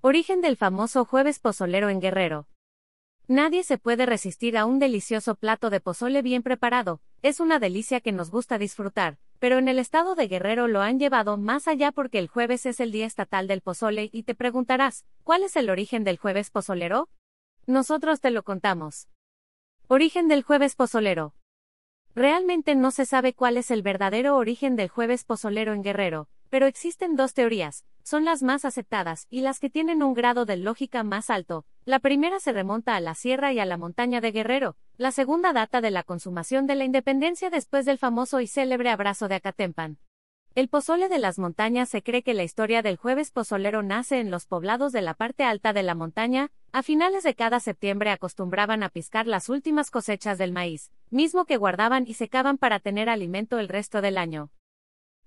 Origen del famoso jueves pozolero en Guerrero. Nadie se puede resistir a un delicioso plato de pozole bien preparado, es una delicia que nos gusta disfrutar, pero en el estado de Guerrero lo han llevado más allá porque el jueves es el día estatal del pozole y te preguntarás, ¿cuál es el origen del jueves pozolero? Nosotros te lo contamos. Origen del jueves pozolero. Realmente no se sabe cuál es el verdadero origen del jueves pozolero en Guerrero, pero existen dos teorías, son las más aceptadas y las que tienen un grado de lógica más alto. La primera se remonta a la sierra y a la montaña de Guerrero, la segunda data de la consumación de la independencia después del famoso y célebre abrazo de Acatempan. El pozole de las montañas se cree que la historia del jueves pozolero nace en los poblados de la parte alta de la montaña, a finales de cada septiembre acostumbraban a piscar las últimas cosechas del maíz, mismo que guardaban y secaban para tener alimento el resto del año.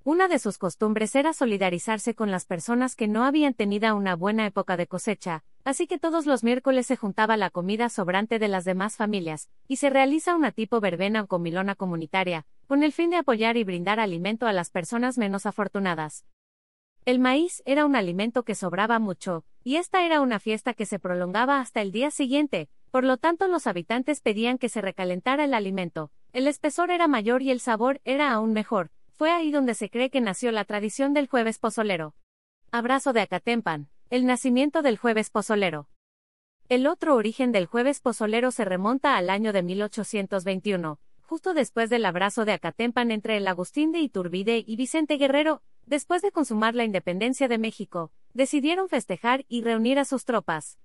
Una de sus costumbres era solidarizarse con las personas que no habían tenido una buena época de cosecha, así que todos los miércoles se juntaba la comida sobrante de las demás familias, y se realiza una tipo verbena o comilona comunitaria, con el fin de apoyar y brindar alimento a las personas menos afortunadas. El maíz era un alimento que sobraba mucho, y esta era una fiesta que se prolongaba hasta el día siguiente, por lo tanto los habitantes pedían que se recalentara el alimento, el espesor era mayor y el sabor era aún mejor, fue ahí donde se cree que nació la tradición del jueves pozolero. Abrazo de Acatempan, el nacimiento del jueves pozolero. El otro origen del jueves pozolero se remonta al año de 1821, justo después del abrazo de Acatempan entre el Agustín de Iturbide y Vicente Guerrero, después de consumar la independencia de México, decidieron festejar y reunir a sus tropas.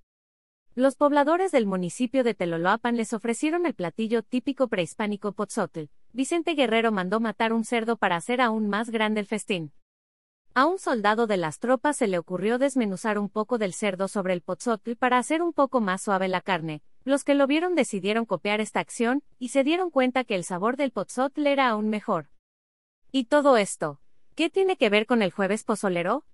Los pobladores del municipio de Teloloapan les ofrecieron el platillo típico prehispánico Potzotl. Vicente Guerrero mandó matar un cerdo para hacer aún más grande el festín. A un soldado de las tropas se le ocurrió desmenuzar un poco del cerdo sobre el Potzotl para hacer un poco más suave la carne. Los que lo vieron decidieron copiar esta acción, y se dieron cuenta que el sabor del Potzotl era aún mejor. ¿Y todo esto? ¿Qué tiene que ver con el jueves pozolero?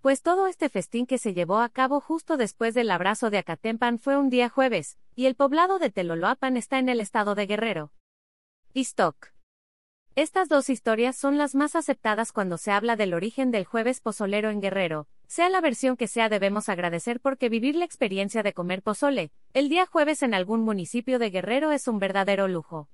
Pues todo este festín que se llevó a cabo justo después del abrazo de Acatempan fue un día jueves, y el poblado de Teloloapan está en el estado de Guerrero. Stock. Estas dos historias son las más aceptadas cuando se habla del origen del jueves pozolero en Guerrero. Sea la versión que sea debemos agradecer porque vivir la experiencia de comer pozole, el día jueves en algún municipio de Guerrero es un verdadero lujo.